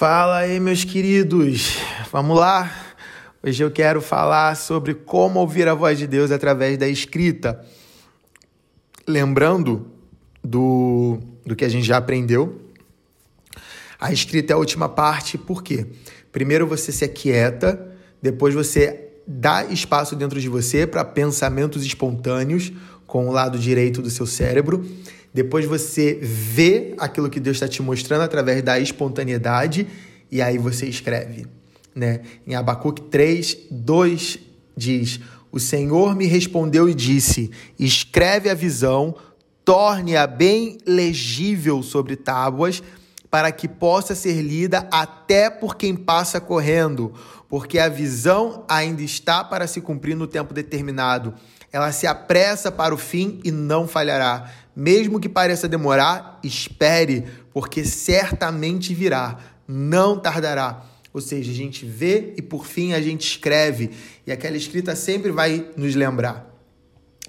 Fala aí, meus queridos. Vamos lá. Hoje eu quero falar sobre como ouvir a voz de Deus através da escrita. Lembrando do, do que a gente já aprendeu, a escrita é a última parte, por quê? Primeiro você se aquieta, depois você dá espaço dentro de você para pensamentos espontâneos com o lado direito do seu cérebro. Depois você vê aquilo que Deus está te mostrando através da espontaneidade e aí você escreve. Né? Em Abacuque 3, 2 diz: O Senhor me respondeu e disse: Escreve a visão, torne-a bem legível sobre tábuas, para que possa ser lida até por quem passa correndo, porque a visão ainda está para se cumprir no tempo determinado. Ela se apressa para o fim e não falhará. Mesmo que pareça demorar, espere, porque certamente virá, não tardará. Ou seja, a gente vê e por fim a gente escreve, e aquela escrita sempre vai nos lembrar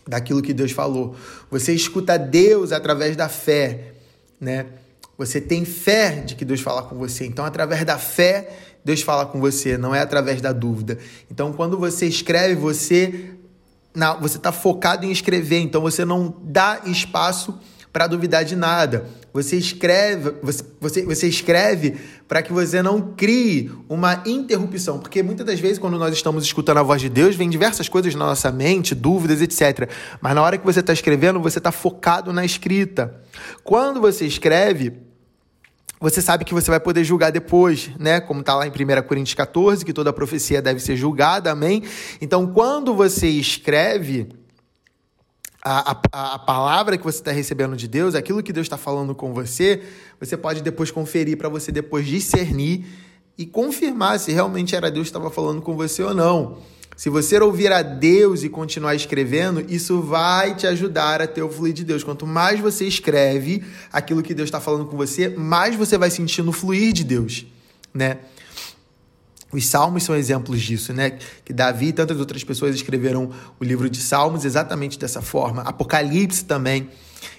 daquilo que Deus falou. Você escuta Deus através da fé, né? Você tem fé de que Deus fala com você. Então, através da fé, Deus fala com você, não é através da dúvida. Então, quando você escreve, você na, você está focado em escrever, então você não dá espaço para duvidar de nada. Você escreve, você, você, você escreve para que você não crie uma interrupção, porque muitas das vezes quando nós estamos escutando a voz de Deus, vem diversas coisas na nossa mente, dúvidas, etc. Mas na hora que você está escrevendo, você está focado na escrita. Quando você escreve, você sabe que você vai poder julgar depois, né? Como está lá em 1 Coríntios 14, que toda profecia deve ser julgada, amém? Então, quando você escreve a, a, a palavra que você está recebendo de Deus, aquilo que Deus está falando com você, você pode depois conferir para você depois discernir e confirmar se realmente era Deus que estava falando com você ou não. Se você ouvir a Deus e continuar escrevendo, isso vai te ajudar a ter o fluir de Deus. Quanto mais você escreve aquilo que Deus está falando com você, mais você vai sentindo o fluir de Deus, né? Os salmos são exemplos disso, né? Que Davi e tantas outras pessoas escreveram o livro de Salmos exatamente dessa forma. Apocalipse também.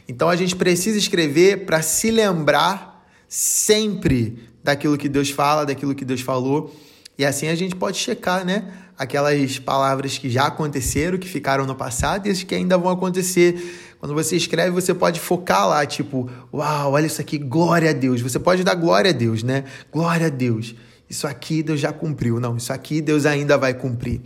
Então a gente precisa escrever para se lembrar sempre daquilo que Deus fala, daquilo que Deus falou. E assim a gente pode checar, né? Aquelas palavras que já aconteceram, que ficaram no passado e as que ainda vão acontecer. Quando você escreve, você pode focar lá, tipo, uau, olha isso aqui, glória a Deus. Você pode dar glória a Deus, né? Glória a Deus. Isso aqui Deus já cumpriu. Não, isso aqui Deus ainda vai cumprir.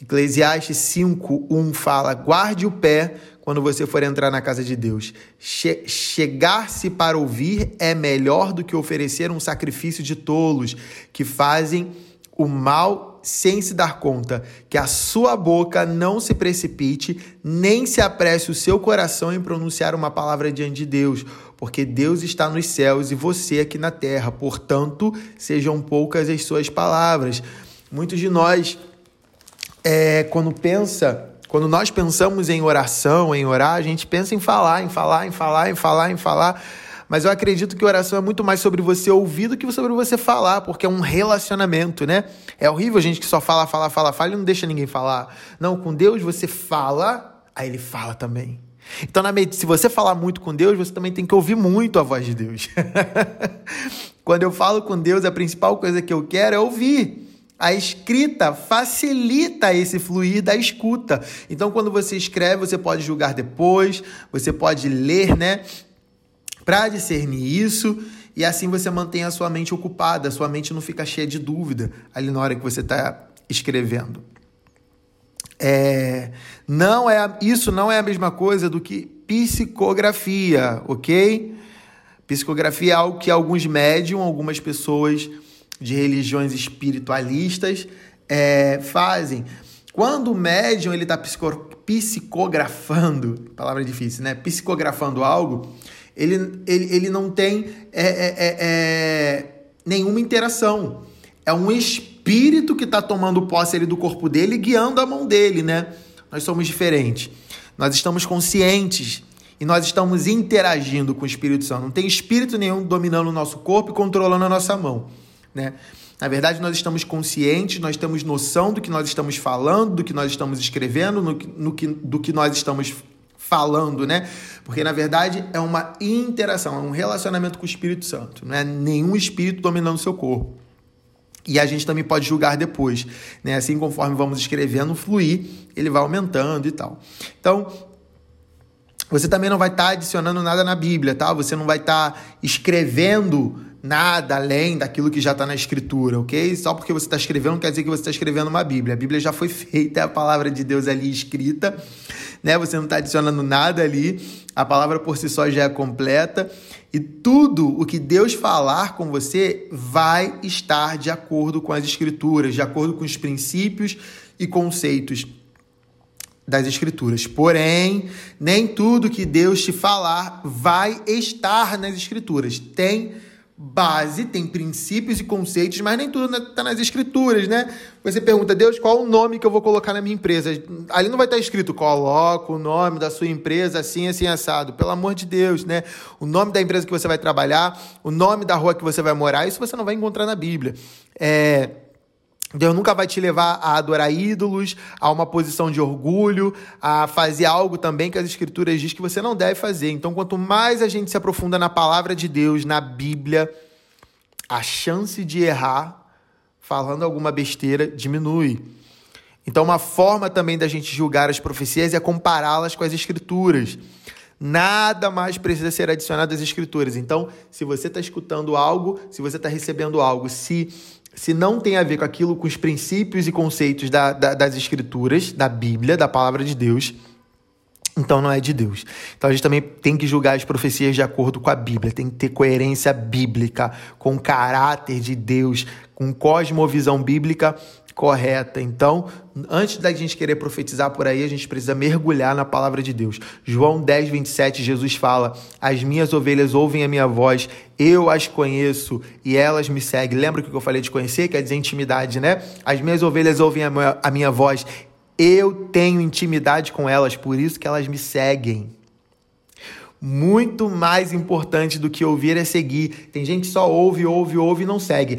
Eclesiastes 5, 1 fala: guarde o pé quando você for entrar na casa de Deus. Che Chegar-se para ouvir é melhor do que oferecer um sacrifício de tolos que fazem o mal sem se dar conta, que a sua boca não se precipite, nem se apresse o seu coração em pronunciar uma palavra diante de Deus, porque Deus está nos céus e você aqui na terra, portanto, sejam poucas as suas palavras. Muitos de nós, é, quando pensa, quando nós pensamos em oração, em orar, a gente pensa em falar, em falar, em falar, em falar, em falar. Mas eu acredito que oração é muito mais sobre você ouvir do que sobre você falar, porque é um relacionamento, né? É horrível a gente que só fala, fala, fala, fala e não deixa ninguém falar. Não, com Deus você fala, aí ele fala também. Então, na se você falar muito com Deus, você também tem que ouvir muito a voz de Deus. Quando eu falo com Deus, a principal coisa que eu quero é ouvir. A escrita facilita esse fluir da escuta. Então, quando você escreve, você pode julgar depois, você pode ler, né? Para discernir isso e assim você mantém a sua mente ocupada, a sua mente não fica cheia de dúvida ali na hora que você está escrevendo. É, não é isso não é a mesma coisa do que psicografia, ok? Psicografia é algo que alguns médium, algumas pessoas de religiões espiritualistas é, fazem. Quando o médium ele está psicografando, palavra difícil, né? Psicografando algo, ele, ele, ele não tem é, é, é, é nenhuma interação. É um espírito que está tomando posse ali do corpo dele e guiando a mão dele, né? Nós somos diferentes. Nós estamos conscientes e nós estamos interagindo com o Espírito Santo. Não tem espírito nenhum dominando o nosso corpo e controlando a nossa mão, né? Na verdade, nós estamos conscientes, nós temos noção do que nós estamos falando, do que nós estamos escrevendo, no, no que, do que nós estamos falando, né? Porque na verdade é uma interação, é um relacionamento com o Espírito Santo, não é nenhum espírito dominando o seu corpo. E a gente também pode julgar depois, né? Assim conforme vamos escrevendo, fluir, ele vai aumentando e tal. Então, você também não vai estar tá adicionando nada na Bíblia, tá? Você não vai estar tá escrevendo nada além daquilo que já está na Escritura, ok? Só porque você está escrevendo não quer dizer que você está escrevendo uma Bíblia. A Bíblia já foi feita, é a palavra de Deus ali escrita, né? Você não está adicionando nada ali, a palavra por si só já é completa. E tudo o que Deus falar com você vai estar de acordo com as Escrituras, de acordo com os princípios e conceitos das Escrituras. Porém, nem tudo que Deus te falar vai estar nas Escrituras. Tem base, tem princípios e conceitos, mas nem tudo está nas escrituras, né? Você pergunta, Deus, qual o nome que eu vou colocar na minha empresa? Ali não vai estar tá escrito, coloca o nome da sua empresa assim, assim, assado. Pelo amor de Deus, né? O nome da empresa que você vai trabalhar, o nome da rua que você vai morar, isso você não vai encontrar na Bíblia. É Deus nunca vai te levar a adorar ídolos, a uma posição de orgulho, a fazer algo também que as escrituras diz que você não deve fazer. Então, quanto mais a gente se aprofunda na palavra de Deus, na Bíblia, a chance de errar falando alguma besteira diminui. Então, uma forma também da gente julgar as profecias é compará-las com as escrituras. Nada mais precisa ser adicionado às escrituras. Então, se você está escutando algo, se você está recebendo algo, se se não tem a ver com aquilo, com os princípios e conceitos da, da, das escrituras, da Bíblia, da palavra de Deus, então não é de Deus. Então a gente também tem que julgar as profecias de acordo com a Bíblia, tem que ter coerência bíblica, com o caráter de Deus, com cosmovisão bíblica correta. Então, antes da gente querer profetizar por aí, a gente precisa mergulhar na palavra de Deus. João 10, 27, Jesus fala: As minhas ovelhas ouvem a minha voz, eu as conheço e elas me seguem. Lembra que eu falei de conhecer? Quer dizer intimidade, né? As minhas ovelhas ouvem a minha, a minha voz, eu tenho intimidade com elas, por isso que elas me seguem. Muito mais importante do que ouvir é seguir. Tem gente que só ouve, ouve, ouve e não segue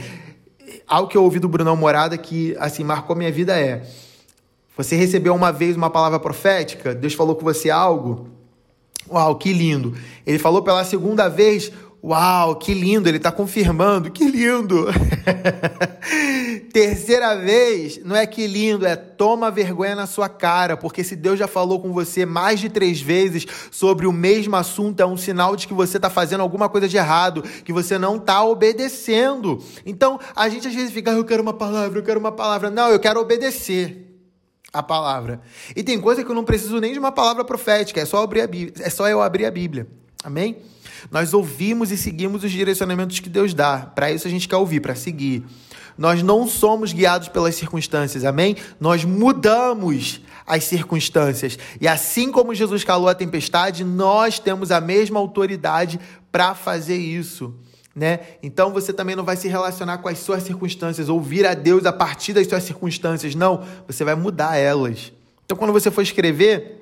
algo que eu ouvi do Brunão Morada que, assim, marcou minha vida é: você recebeu uma vez uma palavra profética, Deus falou com você algo, uau, que lindo. Ele falou pela segunda vez, Uau, que lindo, ele está confirmando, que lindo. Terceira vez, não é que lindo, é toma vergonha na sua cara, porque se Deus já falou com você mais de três vezes sobre o mesmo assunto, é um sinal de que você está fazendo alguma coisa de errado, que você não está obedecendo. Então, a gente às vezes fica, ah, eu quero uma palavra, eu quero uma palavra. Não, eu quero obedecer a palavra. E tem coisa que eu não preciso nem de uma palavra profética, é só, abrir a Bíblia, é só eu abrir a Bíblia. Amém? Nós ouvimos e seguimos os direcionamentos que Deus dá. Para isso a gente quer ouvir, para seguir. Nós não somos guiados pelas circunstâncias, amém? Nós mudamos as circunstâncias. E assim como Jesus calou a tempestade, nós temos a mesma autoridade para fazer isso. Né? Então você também não vai se relacionar com as suas circunstâncias, ouvir a Deus a partir das suas circunstâncias. Não, você vai mudar elas. Então, quando você for escrever,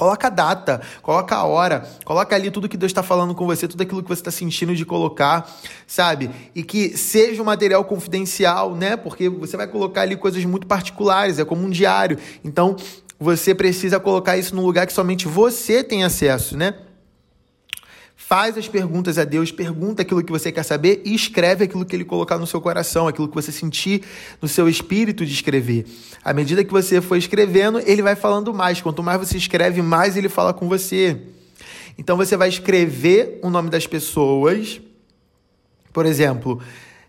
Coloca a data, coloca a hora, coloca ali tudo que Deus está falando com você, tudo aquilo que você está sentindo de colocar, sabe? E que seja um material confidencial, né? Porque você vai colocar ali coisas muito particulares, é como um diário. Então, você precisa colocar isso num lugar que somente você tem acesso, né? Faz as perguntas a Deus, pergunta aquilo que você quer saber e escreve aquilo que ele colocar no seu coração, aquilo que você sentir no seu espírito de escrever. À medida que você for escrevendo, ele vai falando mais. Quanto mais você escreve, mais ele fala com você. Então você vai escrever o nome das pessoas, por exemplo,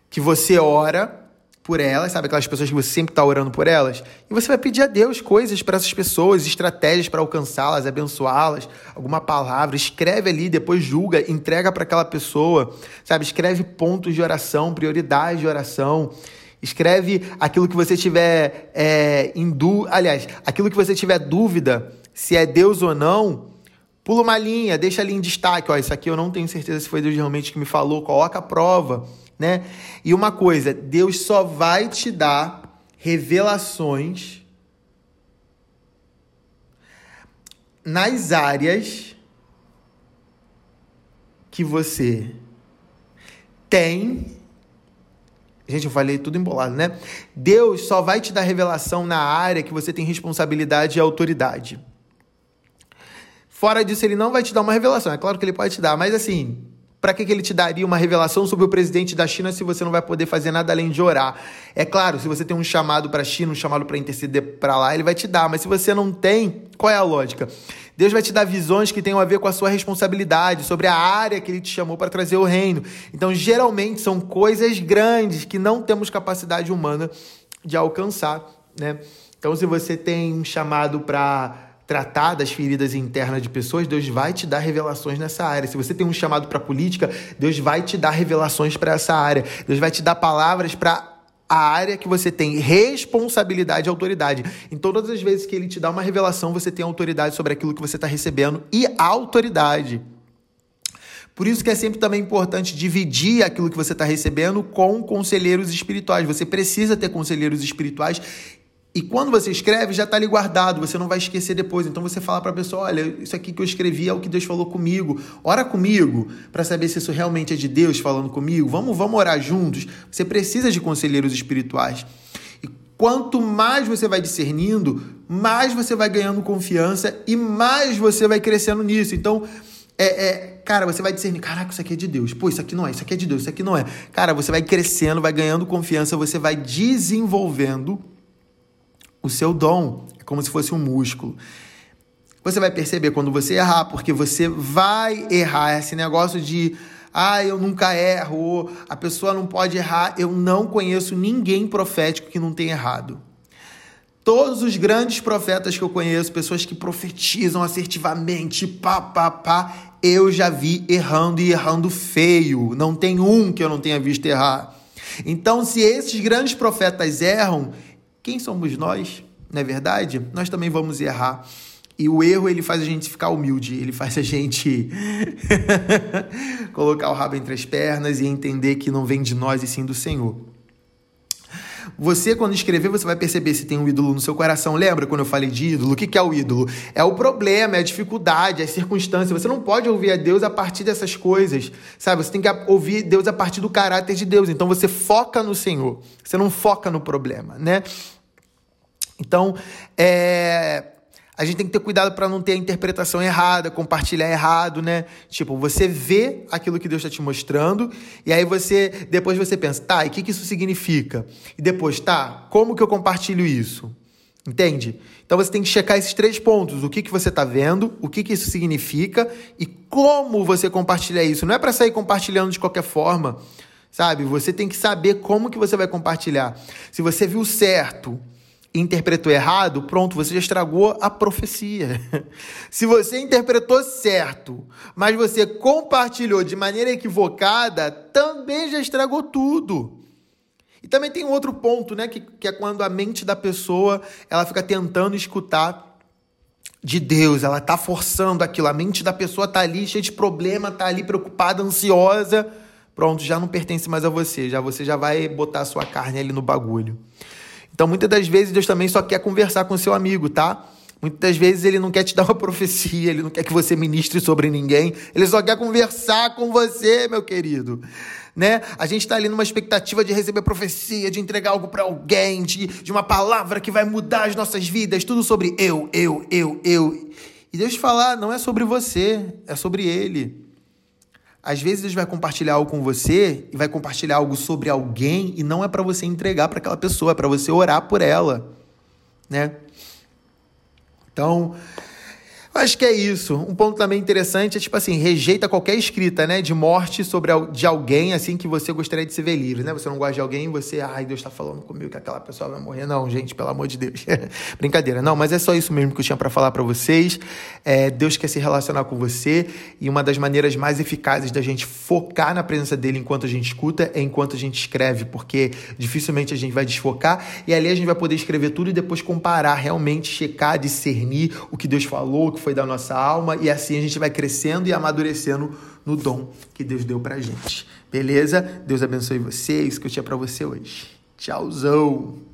que você ora por elas, sabe? Aquelas pessoas que você sempre está orando por elas. E você vai pedir a Deus coisas para essas pessoas, estratégias para alcançá-las, abençoá-las, alguma palavra. Escreve ali, depois julga, entrega para aquela pessoa, sabe? Escreve pontos de oração, prioridades de oração. Escreve aquilo que você tiver é, em dúvida. Aliás, aquilo que você tiver dúvida se é Deus ou não. Pula uma linha, deixa ali em destaque. Ó, isso aqui eu não tenho certeza se foi Deus realmente que me falou. Coloca a prova né? E uma coisa, Deus só vai te dar revelações nas áreas que você tem. Gente, eu falei tudo embolado, né? Deus só vai te dar revelação na área que você tem responsabilidade e autoridade. Fora disso, ele não vai te dar uma revelação. É claro que ele pode te dar, mas assim, para que, que ele te daria uma revelação sobre o presidente da China se você não vai poder fazer nada além de orar? É claro, se você tem um chamado para a China, um chamado para interceder para lá, ele vai te dar, mas se você não tem, qual é a lógica? Deus vai te dar visões que tenham a ver com a sua responsabilidade, sobre a área que ele te chamou para trazer o reino. Então, geralmente, são coisas grandes que não temos capacidade humana de alcançar, né? Então, se você tem um chamado para tratar das feridas internas de pessoas, Deus vai te dar revelações nessa área. Se você tem um chamado para política, Deus vai te dar revelações para essa área. Deus vai te dar palavras para a área que você tem responsabilidade e autoridade. Em todas as vezes que ele te dá uma revelação, você tem autoridade sobre aquilo que você está recebendo e autoridade. Por isso que é sempre também importante dividir aquilo que você está recebendo com conselheiros espirituais. Você precisa ter conselheiros espirituais e quando você escreve, já está ali guardado, você não vai esquecer depois. Então você fala para a pessoa: olha, isso aqui que eu escrevi é o que Deus falou comigo. Ora comigo para saber se isso realmente é de Deus falando comigo. Vamos, vamos orar juntos. Você precisa de conselheiros espirituais. E quanto mais você vai discernindo, mais você vai ganhando confiança e mais você vai crescendo nisso. Então, é, é, cara, você vai discernir, caraca, isso aqui é de Deus. Pô, isso aqui não é, isso aqui é de Deus, isso aqui não é. Cara, você vai crescendo, vai ganhando confiança, você vai desenvolvendo o seu dom. É como se fosse um músculo. Você vai perceber quando você errar, porque você vai errar. Esse negócio de, ah, eu nunca erro, a pessoa não pode errar. Eu não conheço ninguém profético que não tenha errado. Todos os grandes profetas que eu conheço, pessoas que profetizam assertivamente, pá, pá, pá, eu já vi errando e errando feio. Não tem um que eu não tenha visto errar. Então, se esses grandes profetas erram, quem somos nós? Não é verdade? Nós também vamos errar. E o erro ele faz a gente ficar humilde, ele faz a gente colocar o rabo entre as pernas e entender que não vem de nós e sim do Senhor. Você, quando escrever, você vai perceber se tem um ídolo no seu coração. Lembra quando eu falei de ídolo? O que é o ídolo? É o problema, é a dificuldade, é a circunstância. Você não pode ouvir a Deus a partir dessas coisas, sabe? Você tem que ouvir Deus a partir do caráter de Deus. Então você foca no Senhor, você não foca no problema, né? Então, é, a gente tem que ter cuidado para não ter a interpretação errada, compartilhar errado, né? Tipo, você vê aquilo que Deus está te mostrando e aí você depois você pensa, tá, e o que, que isso significa? E depois, tá, como que eu compartilho isso? Entende? Então você tem que checar esses três pontos: o que, que você está vendo, o que, que isso significa e como você compartilha isso. Não é para sair compartilhando de qualquer forma, sabe? Você tem que saber como que você vai compartilhar. Se você viu certo interpretou errado, pronto, você já estragou a profecia. Se você interpretou certo, mas você compartilhou de maneira equivocada, também já estragou tudo. E também tem um outro ponto, né, que, que é quando a mente da pessoa ela fica tentando escutar de Deus, ela tá forçando aquilo, a mente da pessoa tá ali cheia de problema, tá ali preocupada, ansiosa, pronto, já não pertence mais a você, já você já vai botar a sua carne ali no bagulho. Então, muitas das vezes, Deus também só quer conversar com seu amigo, tá? Muitas vezes ele não quer te dar uma profecia, ele não quer que você ministre sobre ninguém, ele só quer conversar com você, meu querido. Né? A gente está ali numa expectativa de receber profecia, de entregar algo para alguém, de, de uma palavra que vai mudar as nossas vidas, tudo sobre eu, eu, eu, eu. E Deus falar, não é sobre você, é sobre Ele. Às vezes Deus vai compartilhar algo com você e vai compartilhar algo sobre alguém e não é para você entregar para aquela pessoa, é para você orar por ela, né? Então, Acho que é isso. Um ponto também interessante é, tipo assim, rejeita qualquer escrita, né, de morte sobre de alguém, assim, que você gostaria de se ver livre, né? Você não gosta de alguém, você, ai, Deus está falando comigo que aquela pessoa vai morrer. Não, gente, pelo amor de Deus. Brincadeira. Não, mas é só isso mesmo que eu tinha para falar para vocês. É, Deus quer se relacionar com você e uma das maneiras mais eficazes da gente focar na presença dele enquanto a gente escuta é enquanto a gente escreve, porque dificilmente a gente vai desfocar e ali a gente vai poder escrever tudo e depois comparar, realmente checar, discernir o que Deus falou, o que foi da nossa alma, e assim a gente vai crescendo e amadurecendo no dom que Deus deu pra gente. Beleza? Deus abençoe você, isso que eu tinha para você hoje. Tchauzão!